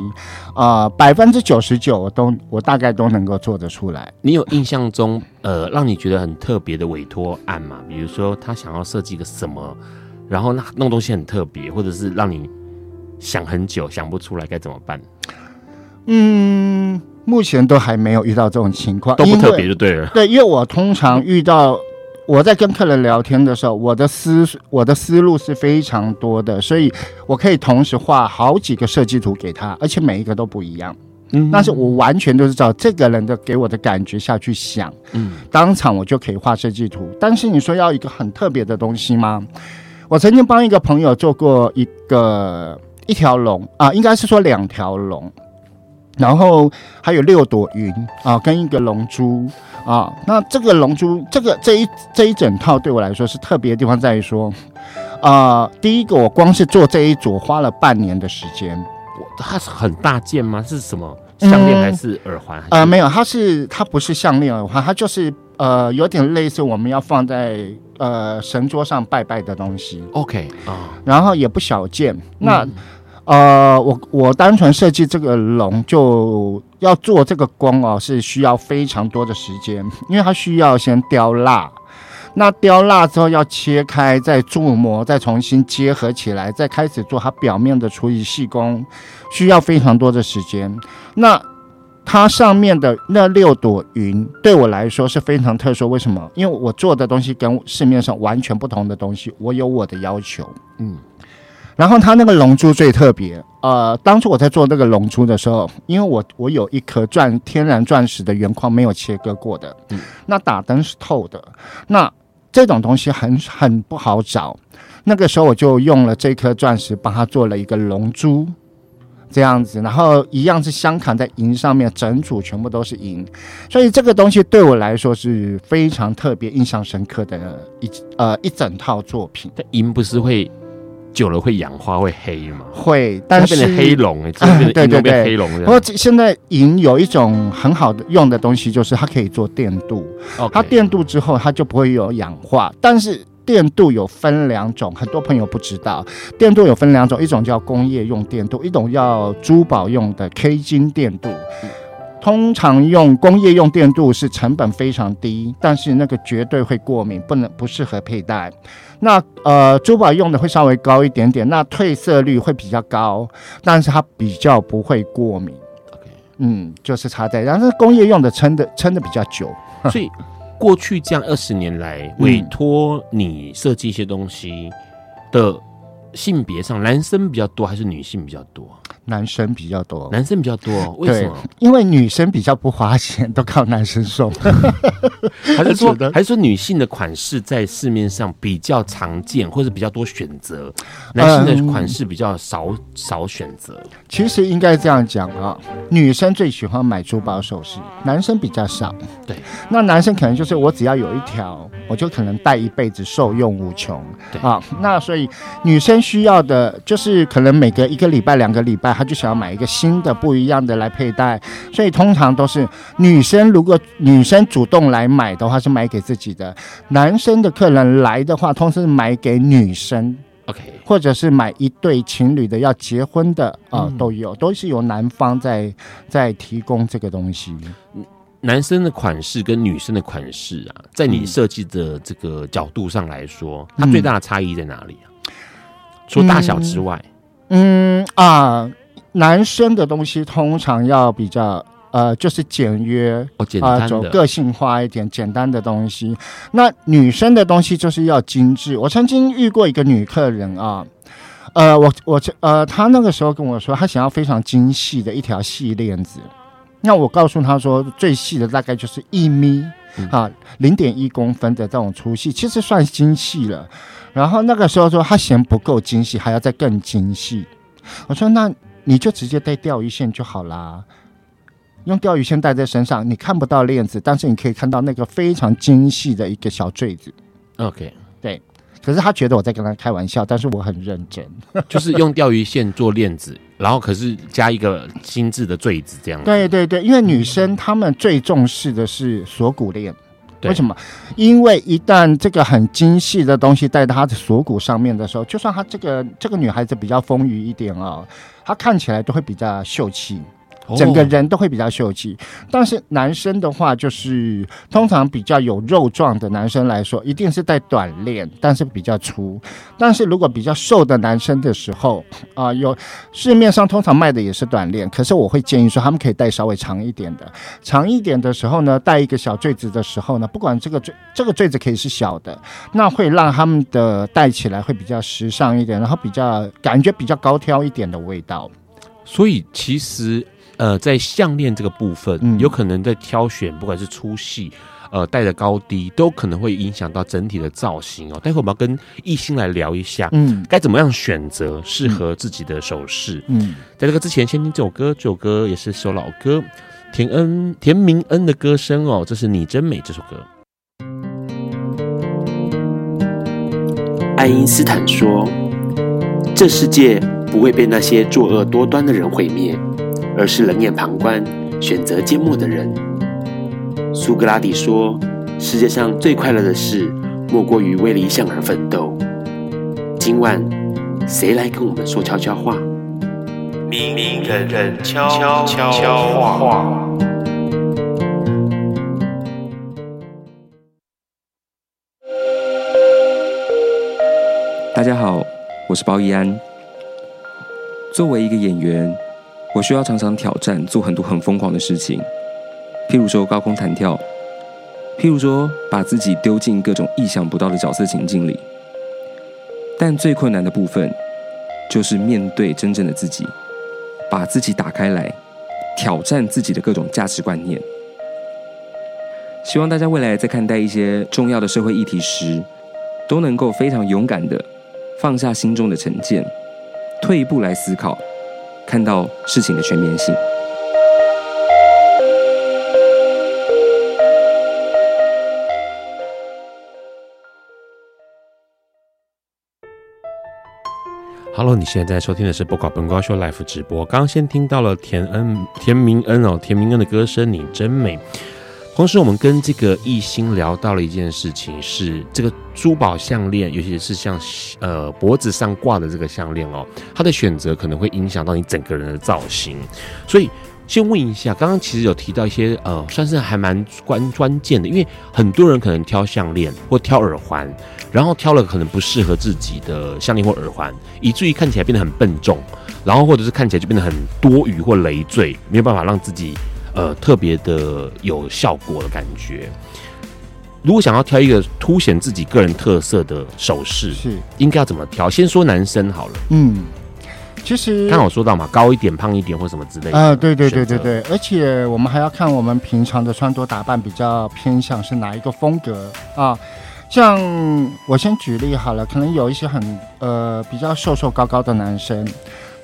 啊，百分之九十九都我大概都能够做得出来。你有印象中呃让你觉得很特别的委托案吗？比如说他想要设计个什么，然后那那东西很特别，或者是让你。想很久想不出来该怎么办？嗯，目前都还没有遇到这种情况，都不特别就对了。对，因为我通常遇到我在跟客人聊天的时候，我的思我的思路是非常多的，所以我可以同时画好几个设计图给他，而且每一个都不一样。嗯，但是我完全都是照这个人的给我的感觉下去想，嗯，当场我就可以画设计图。但是你说要一个很特别的东西吗？我曾经帮一个朋友做过一个。一条龙啊，应该是说两条龙，然后还有六朵云啊，跟一个龙珠啊。那这个龙珠，这个这一这一整套对我来说是特别的地方在于说，啊，第一个我光是做这一组花了半年的时间。它是很大件吗？是什么项链还是耳环？呃，没有，它是它不是项链耳环，它就是呃有点类似我们要放在呃神桌上拜拜的东西。OK 啊，然后也不小件。那、嗯呃，我我单纯设计这个龙就要做这个工哦，是需要非常多的时间，因为它需要先雕蜡，那雕蜡之后要切开，再铸模，再重新结合起来，再开始做它表面的处理细工，需要非常多的时间。那它上面的那六朵云对我来说是非常特殊，为什么？因为我做的东西跟市面上完全不同的东西，我有我的要求，嗯。然后它那个龙珠最特别，呃，当初我在做那个龙珠的时候，因为我我有一颗钻天然钻石的原矿没有切割过的，嗯，那打灯是透的，那这种东西很很不好找，那个时候我就用了这颗钻石帮它做了一个龙珠，这样子，然后一样是镶嵌在银上面，整组全部都是银，所以这个东西对我来说是非常特别、印象深刻的一呃一整套作品。但银不是会。久了会氧化会黑吗？会，但是变成黑龙对对对，黑龙。不过现在银有一种很好的用的东西，就是它可以做电镀。它电镀之后，它就不会有氧化。但是电镀有分两种，很多朋友不知道，电镀有分两种，一种叫工业用电镀，一种叫珠宝用的 K 金电镀。通常用工业用电镀是成本非常低，但是那个绝对会过敏，不能不适合佩戴。那呃，珠宝用的会稍微高一点点，那褪色率会比较高，但是它比较不会过敏。嗯，就是差在，但是工业用的撑的撑的比较久。所以过去这样二十年来，委托你设计一些东西的性别上，男生比较多还是女性比较多？男生比较多，男生比较多，为什么？因为女生比较不花钱，都靠男生送。还是说，还是说女性的款式在市面上比较常见，或者比较多选择？男性的款式比较少、嗯、少选择。其实应该这样讲啊，女生最喜欢买珠宝首饰，男生比较少。对，那男生可能就是我只要有一条，我就可能戴一辈子，受用无穷。对啊，那所以女生需要的就是可能每隔一个礼拜、两个礼拜。他就想要买一个新的、不一样的来佩戴，所以通常都是女生。如果女生主动来买的话，是买给自己的；男生的客人来的话，通常是买给女生，OK，或者是买一对情侣的要结婚的啊、呃，都有，都是由男方在在提供这个东西。男生的款式跟女生的款式啊，在你设计的这个角度上来说，它最大的差异在哪里啊？除大小之外，嗯啊。男生的东西通常要比较呃，就是简约哦，简单的，走个性化一点，简单的东西。那女生的东西就是要精致。我曾经遇过一个女客人啊，呃，我我呃，她那个时候跟我说，她想要非常精细的一条细链子。那我告诉她说，最细的大概就是一米啊，零点一公分的这种粗细，其实算精细了。然后那个时候说他嫌不够精细，还要再更精细。我说那。你就直接带钓鱼线就好啦，用钓鱼线带在身上，你看不到链子，但是你可以看到那个非常精细的一个小坠子。OK，对。可是他觉得我在跟他开玩笑，但是我很认真，就是用钓鱼线做链子，然后可是加一个精致的坠子这样子。对对对，因为女生她们最重视的是锁骨链。为什么？因为一旦这个很精细的东西戴在她的锁骨上面的时候，就算她这个这个女孩子比较丰腴一点啊、哦，她看起来都会比较秀气。整个人都会比较秀气，但是男生的话，就是通常比较有肉壮的男生来说，一定是戴短链，但是比较粗。但是如果比较瘦的男生的时候，啊、呃，有市面上通常卖的也是短链，可是我会建议说，他们可以戴稍微长一点的。长一点的时候呢，戴一个小坠子的时候呢，不管这个坠这个坠子可以是小的，那会让他们的戴起来会比较时尚一点，然后比较感觉比较高挑一点的味道。所以其实。呃，在项链这个部分，嗯，有可能在挑选，不管是粗细，呃，戴的高低，都可能会影响到整体的造型哦。待会我们要跟艺兴来聊一下，嗯，该怎么样选择适合自己的首饰。嗯，在这个之前，先听这首歌，这首歌也是首老歌，田恩田明恩的歌声哦，这是你真美这首歌。爱因斯坦说：“这世界不会被那些作恶多端的人毁灭。”而是冷眼旁观、选择缄默的人。苏格拉底说：“世界上最快乐的事，莫过于为理想而奋斗。”今晚，谁来跟我们说悄悄话？明明人人悄悄悄话。大家好，我是包奕安。作为一个演员。我需要常常挑战，做很多很疯狂的事情，譬如说高空弹跳，譬如说把自己丢进各种意想不到的角色情境里。但最困难的部分，就是面对真正的自己，把自己打开来，挑战自己的各种价值观念。希望大家未来在看待一些重要的社会议题时，都能够非常勇敢的放下心中的成见，退一步来思考。看到事情的全面性。Hello，你现在在收听的是《不搞本瓜秀》Life 直播。刚刚先听到了田恩田明恩哦，田明恩的歌声，你真美。同时，我们跟这个艺兴聊到了一件事情，是这个珠宝项链，尤其是像呃脖子上挂的这个项链哦，它的选择可能会影响到你整个人的造型。所以，先问一下，刚刚其实有提到一些呃，算是还蛮关关键的，因为很多人可能挑项链或挑耳环，然后挑了可能不适合自己的项链或耳环，以至于看起来变得很笨重，然后或者是看起来就变得很多余或累赘，没有办法让自己。呃，特别的有效果的感觉。如果想要挑一个凸显自己个人特色的首饰，是应该要怎么挑？先说男生好了。嗯，其实刚好说到嘛，高一点、胖一点或什么之类的。啊、呃，对对对对对，而且我们还要看我们平常的穿着打扮比较偏向是哪一个风格啊。像我先举例好了，可能有一些很呃比较瘦瘦高高的男生。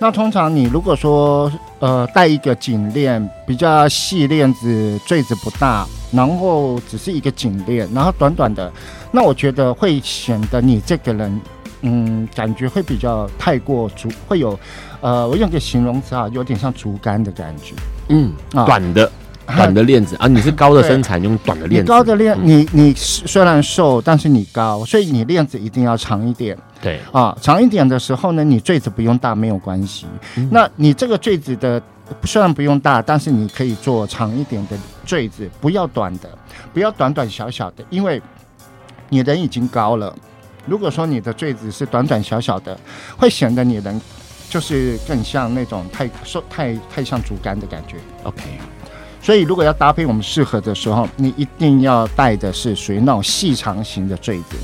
那通常你如果说呃戴一个颈链，比较细链子，坠子不大，然后只是一个颈链，然后短短的，那我觉得会显得你这个人，嗯，感觉会比较太过竹，会有，呃，我用个形容词啊，有点像竹竿的感觉，嗯，啊、短的。短的链子啊，你是高的身材，用短的链子。高的链，你你虽然瘦，但是你高，所以你链子一定要长一点。对啊，长一点的时候呢，你坠子不用大没有关系。嗯、那你这个坠子的虽然不用大，但是你可以做长一点的坠子，不要短的，不要短短小小的，因为你人已经高了。如果说你的坠子是短短小小的，会显得你人就是更像那种太瘦、太太像竹竿的感觉。OK。所以，如果要搭配我们适合的时候，你一定要戴的是属于那种细长型的坠子。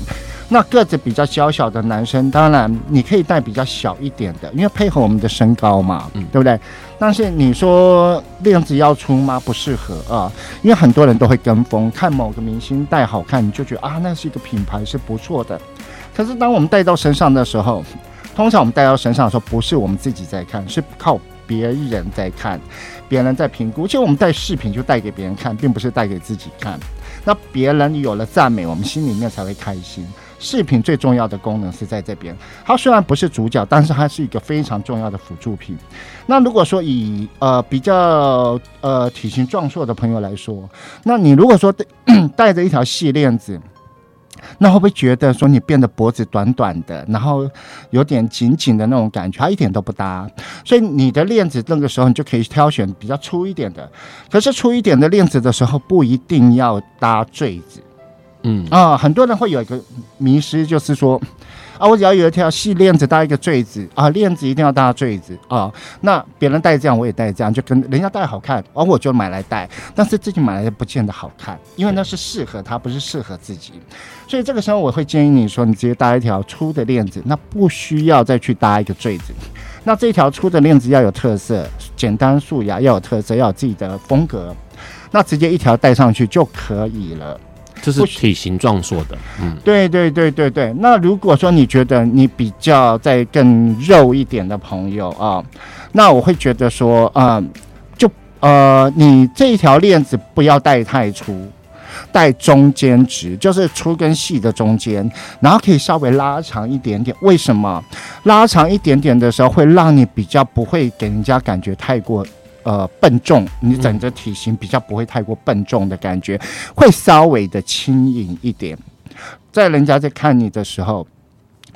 那个子比较娇小的男生，当然你可以戴比较小一点的，因为配合我们的身高嘛，嗯，对不对？但是你说链子要粗吗？不适合啊，因为很多人都会跟风，看某个明星戴好看，你就觉得啊，那是一个品牌是不错的。可是当我们戴到身上的时候，通常我们戴到身上的时候，不是我们自己在看，是靠别人在看。别人在评估，其实我们带饰品就带给别人看，并不是带给自己看。那别人有了赞美，我们心里面才会开心。饰品最重要的功能是在这边，它虽然不是主角，但是它是一个非常重要的辅助品。那如果说以呃比较呃体型壮硕的朋友来说，那你如果说带 着一条细链子。那会不会觉得说你变得脖子短短的，然后有点紧紧的那种感觉，它一点都不搭。所以你的链子那个时候你就可以挑选比较粗一点的。可是粗一点的链子的时候不一定要搭坠子。嗯啊，很多人会有一个迷失，就是说。啊，我只要有一条细链子搭一个坠子啊，链子一定要搭坠子啊。那别人戴这样，我也戴这样，就跟人家戴好看，而、我就买来戴。但是自己买来不见得好看，因为那是适合他，不是适合自己。所以这个时候我会建议你说，你直接搭一条粗的链子，那不需要再去搭一个坠子。那这条粗的链子要有特色，简单素雅，要有特色，要有自己的风格，那直接一条戴上去就可以了。这是体型壮硕的，嗯，对对对对对。那如果说你觉得你比较在更肉一点的朋友啊，那我会觉得说，啊、呃，就呃，你这一条链子不要戴太粗，戴中间值，就是粗跟细的中间，然后可以稍微拉长一点点。为什么？拉长一点点的时候，会让你比较不会给人家感觉太过。呃，笨重，你整个体型比较不会太过笨重的感觉，会稍微的轻盈一点，在人家在看你的时候，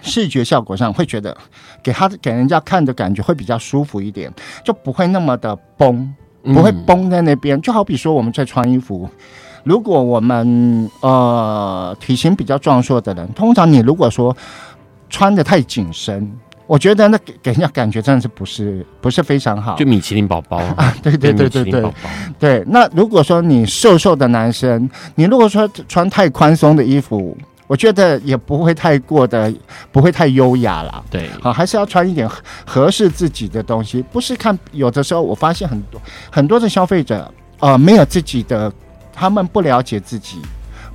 视觉效果上会觉得给他给人家看的感觉会比较舒服一点，就不会那么的绷，不会绷在那边。就好比说我们在穿衣服，如果我们呃体型比较壮硕的人，通常你如果说穿的太紧身。我觉得那给给人家感觉真的是不是不是非常好，就米其林宝宝 啊，对对对对对对，对。那如果说你瘦瘦的男生，你如果说穿太宽松的衣服，我觉得也不会太过的，不会太优雅了。对，好，还是要穿一点合适自己的东西。不是看有的时候，我发现很多很多的消费者，呃，没有自己的，他们不了解自己。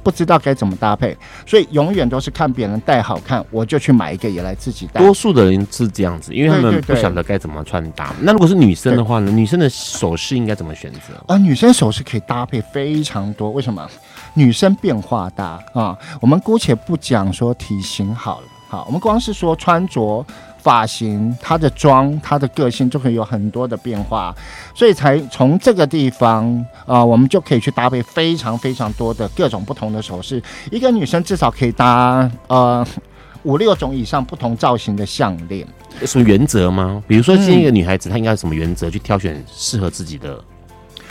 不知道该怎么搭配，所以永远都是看别人戴好看，我就去买一个也来自己戴。多数的人是这样子，因为他们不晓得该怎么穿搭。那如果是女生的话呢？女生的首饰应该怎么选择？啊，女生首饰可以搭配非常多。为什么？女生变化大啊！我们姑且不讲说体型好了，好，我们光是说穿着。发型、她的妆、她的个性就可以有很多的变化，所以才从这个地方啊、呃，我们就可以去搭配非常非常多的各种不同的首饰。一个女生至少可以搭呃五六种以上不同造型的项链。有什么原则吗？比如说，一个女孩子，她应该有什么原则去挑选适合自己的，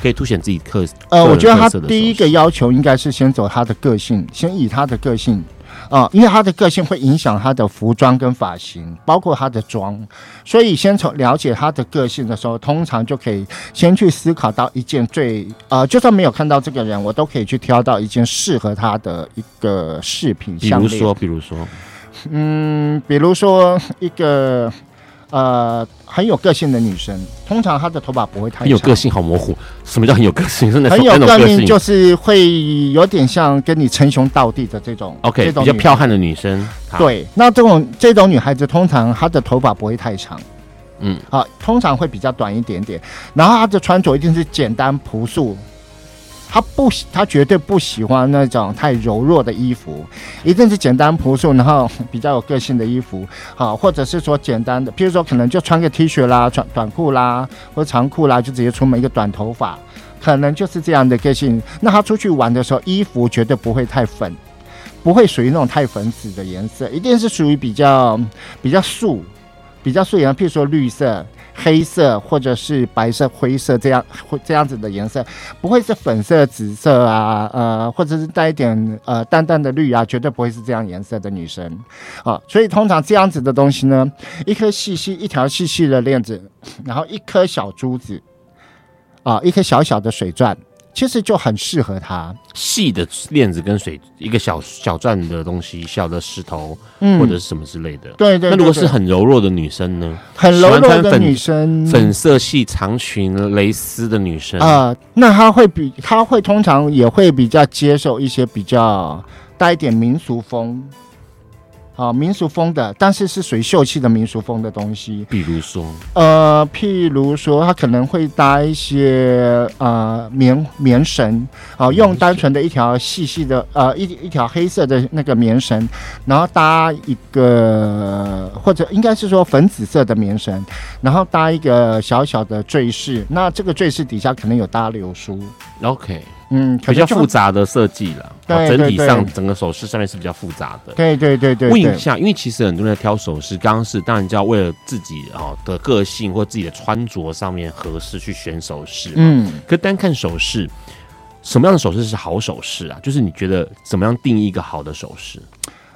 可以凸显自己特呃，我觉得她第一个要求应该是先走她的个性，先以她的个性。啊、呃，因为他的个性会影响他的服装跟发型，包括他的妆，所以先从了解他的个性的时候，通常就可以先去思考到一件最呃，就算没有看到这个人，我都可以去挑到一件适合他的一个饰品。比如说，比如说，嗯，比如说一个。呃，很有个性的女生，通常她的头发不会太长。很有个性，好模糊。什么叫很有个性？真的很有个性，就是会有点像跟你称兄道弟的这种。OK，这种比较彪悍的女生。对，那这种这种女孩子，通常她的头发不会太长。嗯，好，通常会比较短一点点。然后她的穿着一定是简单朴素。他不喜，他绝对不喜欢那种太柔弱的衣服，一定是简单朴素，然后 比较有个性的衣服，好，或者是说简单的，譬如说可能就穿个 T 恤啦，穿短裤啦，或长裤啦，就直接出门一个短头发，可能就是这样的个性。那他出去玩的时候，衣服绝对不会太粉，不会属于那种太粉紫的颜色，一定是属于比较比较素，比较素颜，譬如说绿色。黑色或者是白色、灰色这样会这样子的颜色，不会是粉色、紫色啊，呃，或者是带一点呃淡淡的绿啊，绝对不会是这样颜色的女生啊。所以通常这样子的东西呢，一颗细细一条细细的链子，然后一颗小珠子，啊，一颗小小的水钻。其实就很适合它，细的链子跟水一个小小钻的东西，小的石头，嗯，或者是什么之类的。对对，对。那如果是很柔弱的女生呢？很柔弱的女生，粉色系长裙、蕾丝的女生啊，呃，那她会比她会通常也会比较接受一些比较带一点民俗风。啊，民俗风的，但是是属于秀气的民俗风的东西。比如说，呃，譬如说，他可能会搭一些呃棉棉绳，啊，用单纯的一条细细的呃一一条黑色的那个棉绳，然后搭一个或者应该是说粉紫色的棉绳，然后搭一个小小的坠饰，那这个坠饰底下可能有搭流苏。OK。嗯，比较复杂的设计了，对，整体上整个首饰上面是比较复杂的。对对对对，问一下，因为其实很多人在挑首饰，刚刚是当然就要为了自己啊的个性或自己的穿着上面合适去选首饰。嗯，可单看首饰，什么样的首饰是好首饰啊？就是你觉得怎么样定义一个好的首饰？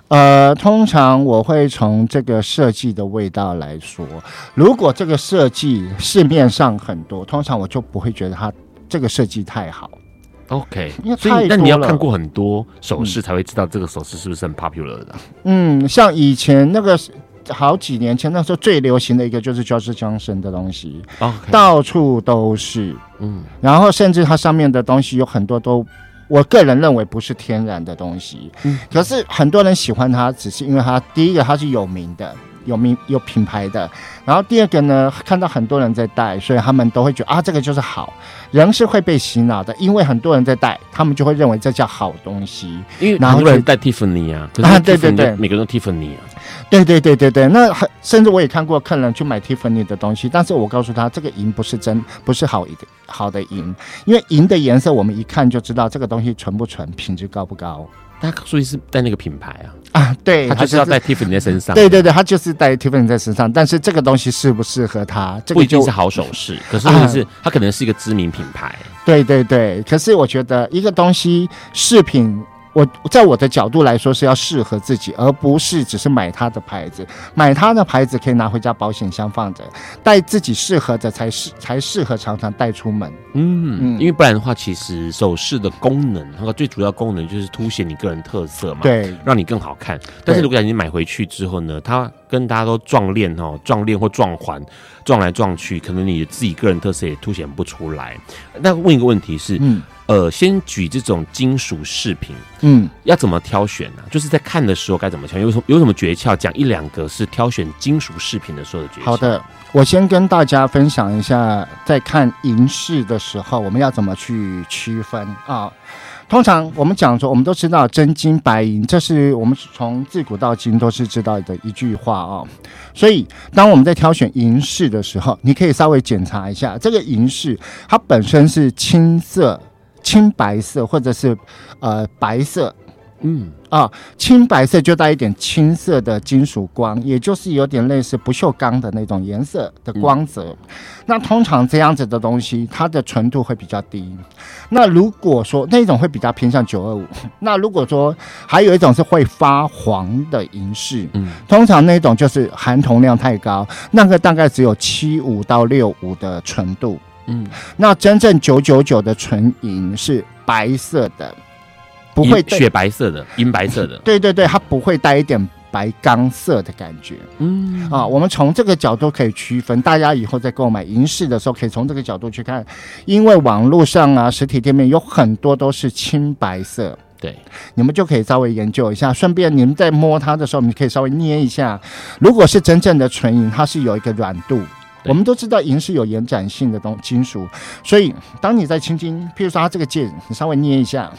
呃，通常我会从这个设计的味道来说，如果这个设计市面上很多，通常我就不会觉得它这个设计太好。OK，所以那你要看过很多首饰才会知道这个首饰是不是很 popular 的。嗯，像以前那个好几年前那时候最流行的一个就是 George Johnson 的东西.到处都是。嗯，然后甚至它上面的东西有很多都，我个人认为不是天然的东西。嗯，可是很多人喜欢它，只是因为它第一个它是有名的。有名有品牌的，然后第二个呢，看到很多人在戴，所以他们都会觉得啊，这个就是好。人是会被洗脑的，因为很多人在戴，他们就会认为这叫好东西。因为很多人戴蒂芙尼啊，啊，对对对，每个人都蒂芙尼啊，对对对对对。那很甚至我也看过客人去买 Tiffany 的东西，但是我告诉他，这个银不是真，不是好的好的银，因为银的颜色我们一看就知道这个东西纯不纯，品质高不高。他所以是带那个品牌啊啊，对，他就是要戴 Tiffany 在身上。对对对，他就是戴 Tiffany 在身上。但是这个东西适不适合他，这个不一定是好首饰。可是问题是，他可能是一个知名品牌。对对对，可是我觉得一个东西饰品。我在我的角度来说是要适合自己，而不是只是买它的牌子。买它的牌子可以拿回家保险箱放着，带自己适合的才适才适合常常带出门。嗯嗯，因为不然的话，其实首饰的功能，那个最主要功能就是凸显你个人特色嘛，对，让你更好看。但是如果你买回去之后呢，它跟大家都撞链哦，撞链或撞环，撞来撞去，可能你自己个人特色也凸显不出来。那问一个问题是，嗯。呃，先举这种金属饰品，嗯，要怎么挑选呢？就是在看的时候该怎么挑？有什么有什么诀窍？讲一两个是挑选金属饰品的时候的诀窍。好的，我先跟大家分享一下，在看银饰的时候，我们要怎么去区分啊？通常我们讲说，我们都知道真金白银，这是我们从自古到今都是知道的一句话哦。所以，当我们在挑选银饰的时候，你可以稍微检查一下这个银饰，它本身是青色、青白色，或者是呃白色。嗯啊，青白色就带一点青色的金属光，也就是有点类似不锈钢的那种颜色的光泽。嗯、那通常这样子的东西，它的纯度会比较低。那如果说那种会比较偏向九二五，那如果说还有一种是会发黄的银饰，嗯，通常那种就是含铜量太高，那个大概只有七五到六五的纯度，嗯，那真正九九九的纯银是白色的。不会雪白色的，银白色的，对对对，它不会带一点白钢色的感觉。嗯。啊，我们从这个角度可以区分，大家以后在购买银饰的时候，可以从这个角度去看，因为网络上啊，实体店面有很多都是青白色，对，你们就可以稍微研究一下，顺便你们在摸它的时候，你可以稍微捏一下，如果是真正的纯银，它是有一个软度。我们都知道银是有延展性的东金属，所以当你在轻轻，譬如说它这个戒指，你稍微捏一下，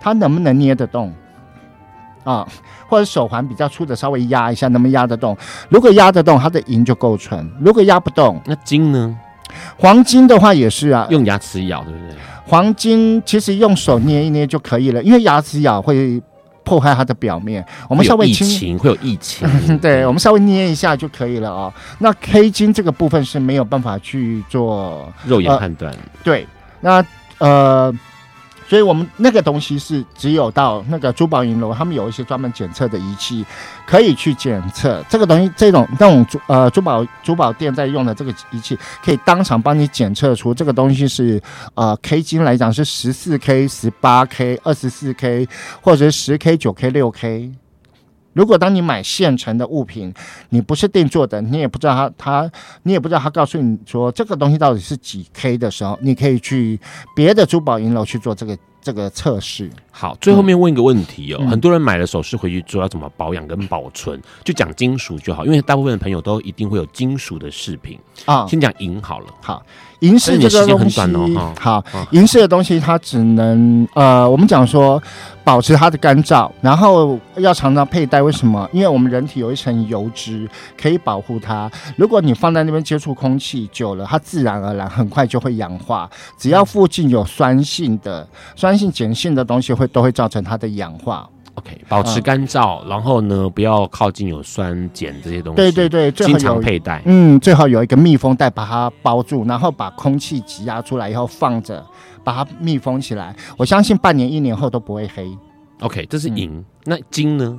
它能不能捏得动？啊，或者手环比较粗的，稍微压一下，能不能压得动？如果压得动，它的银就够纯；如果压不动，那金呢？黄金的话也是啊，用牙齿咬，对不对？黄金其实用手捏一捏就可以了，因为牙齿咬会。破坏它的表面，我们稍微轻会有疫情，对，我们稍微捏一下就可以了哦。那 K 金这个部分是没有办法去做肉眼判断，呃，对，那呃。所以我们那个东西是只有到那个珠宝银楼，他们有一些专门检测的仪器，可以去检测这个东西。这种那种珠呃珠宝珠宝店在用的这个仪器，可以当场帮你检测出这个东西是呃 K 金来讲是十四 K、十八 K、二十四 K，或者是十 K、九 K、六 K。如果当你买现成的物品，你不是定做的，你也不知道他他，你也不知道他告诉你说这个东西到底是几 K 的时候，你可以去别的珠宝银楼去做这个这个测试。好，最后面问一个问题哦，嗯、很多人买了首饰回去之后要怎么保养跟保存？就讲金属就好，因为大部分的朋友都一定会有金属的饰品啊。先讲银好了，好。银饰这个东西，哦、好，银饰的东西它只能呃，我们讲说保持它的干燥，然后要常常佩戴。为什么？因为我们人体有一层油脂可以保护它。如果你放在那边接触空气久了，它自然而然很快就会氧化。只要附近有酸性的、酸性碱性的东西会，都会造成它的氧化。OK，保持干燥，嗯、然后呢，不要靠近有酸碱这些东西。对对对，经常佩戴。嗯，最好有一个密封袋把它包住，然后把空气挤压出来以后放着，把它密封起来。我相信半年一年后都不会黑。OK，这是银，嗯、那金呢？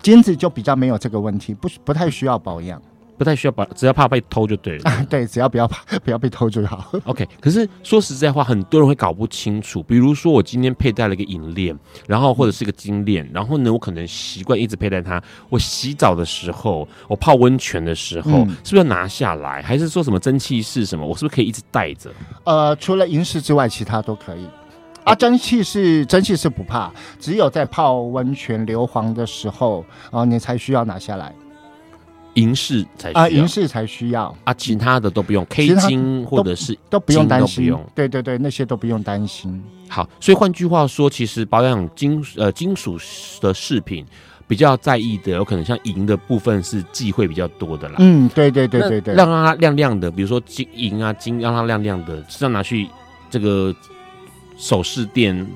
金子就比较没有这个问题，不不太需要保养。不太需要把，只要怕被偷就对了。啊，对，只要不要怕 不要被偷就好。OK，可是说实在话，很多人会搞不清楚。比如说，我今天佩戴了一个银链，然后或者是一个金链，然后呢，我可能习惯一直佩戴它。我洗澡的时候，我泡温泉的时候，嗯、是不是要拿下来？还是说什么蒸汽式什么？我是不是可以一直戴着？呃，除了银饰之外，其他都可以。啊，蒸汽是蒸汽是不怕，只有在泡温泉硫磺的时候啊、呃，你才需要拿下来。银饰才需要啊，银饰才需要啊，其他的都不用，K 金或者是都不用担心，对对对，那些都不用担心。好，所以换句话说，其实保养金呃金属的饰品比较在意的，有可能像银的部分是忌讳比较多的啦。嗯，对对对对对，让它亮亮的，比如说金银啊金，让它亮亮的，是要拿去这个首饰店。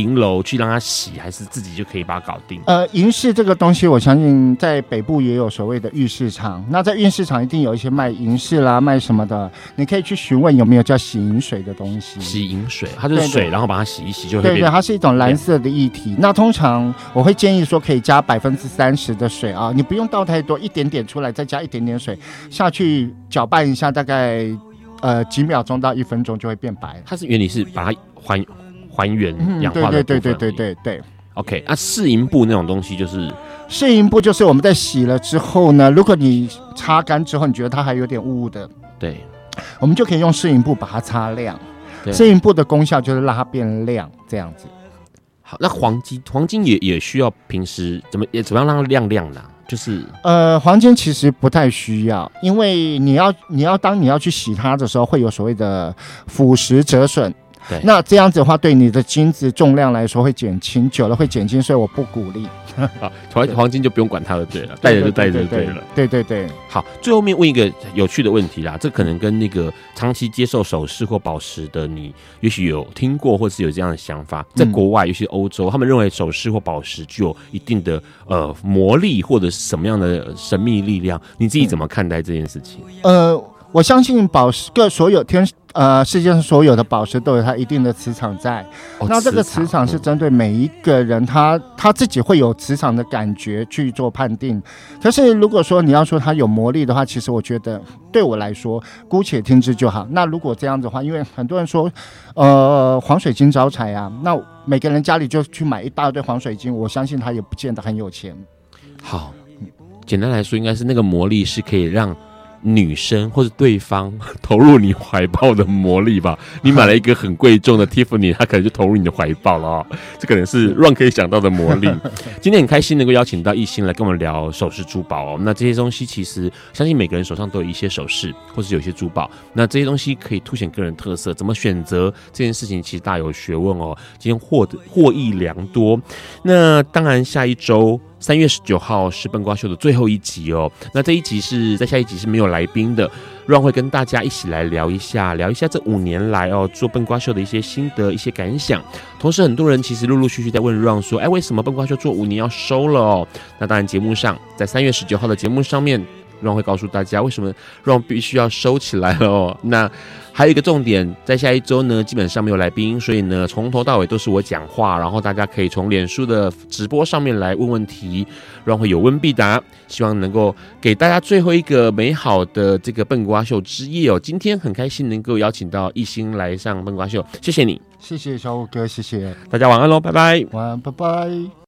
银楼去让它洗，还是自己就可以把它搞定？呃，银饰这个东西，我相信在北部也有所谓的玉市场。那在玉市场一定有一些卖银饰啦，卖什么的，你可以去询问有没有叫洗银水的东西。洗银水，它就是水，对对，然后把它洗一洗就。对对，它是一种蓝色的液体。那通常我会建议说，可以加百分之三十的水啊，你不用倒太多，一点点出来，再加一点点水下去搅拌一下，大概呃几秒钟到一分钟就会变白。它是原理是把它还。还原氧化的、嗯、对对对对对对 OK，那试银布那种东西就是试银布，就是我们在洗了之后呢，如果你擦干之后，你觉得它还有点雾雾的，对，我们就可以用试银布把它擦亮。试银布的功效就是让它变亮，这样子。好，那黄金，黄金也也需要平时怎么也怎么样让它亮亮的？就是呃，黄金其实不太需要，因为你要你要当你要去洗它的时候，会有所谓的腐蚀折损。对，那这样子的话，对你的金子重量来说会减轻，久了会减轻，所以我不鼓励。好，黄黄金就不用管它了，对了，带着就带着就对了。对对对，好，最后面问一个有趣的问题啦，这可能跟那个长期接受首饰或宝石的你，也许有听过，或是有这样的想法，在国外，尤其欧洲，他们认为首饰或宝石具有一定的呃魔力，或者是什么样的神秘力量，你自己怎么看待这件事情？呃。我相信宝石各所有天呃世界上所有的宝石都有它一定的磁场在，哦、那这个磁场是针对每一个人他他自己会有磁场的感觉去做判定。可是如果说你要说它有魔力的话，其实我觉得对我来说姑且听之就好。那如果这样子的话，因为很多人说呃黄水晶招财啊，那每个人家里就去买一大堆黄水晶，我相信他也不见得很有钱。好，简单来说，应该是那个魔力是可以让。女生或者对方 投入你怀抱的魔力吧。你买了一个很贵重的 Tiffany，他可能就投入你的怀抱了哦。这可能是 Ron 可以想到的魔力。今天很开心能够邀请到艺兴来跟我们聊首饰珠宝哦。那这些东西其实相信每个人手上都有一些首饰，或是有一些珠宝。那这些东西可以凸显个人特色，怎么选择这件事情其实大有学问哦。今天获得获益良多。那当然下一周。三月十九号是笨瓜秀的最后一集哦。那这一集是在下一集是没有来宾的让会跟大家一起来聊一下，聊一下这五年来哦做笨瓜秀的一些心得、一些感想。同时，很多人其实陆陆续续在问让说：“哎，为什么笨瓜秀做五年要收了哦？”那当然，节目上在三月十九号的节目上面，Ron 会告诉大家为什么 Ron 必须要收起来了哦。那。还有一个重点，在下一周呢，基本上没有来宾，所以呢，从头到尾都是我讲话，然后大家可以从脸书的直播上面来问问题，然后会有问必答，希望能够给大家最后一个美好的这个笨瓜秀之夜哦。今天很开心能够邀请到一心来上笨瓜秀，谢谢你，谢谢小五哥，谢谢大家，晚安喽，拜拜，晚安，拜拜。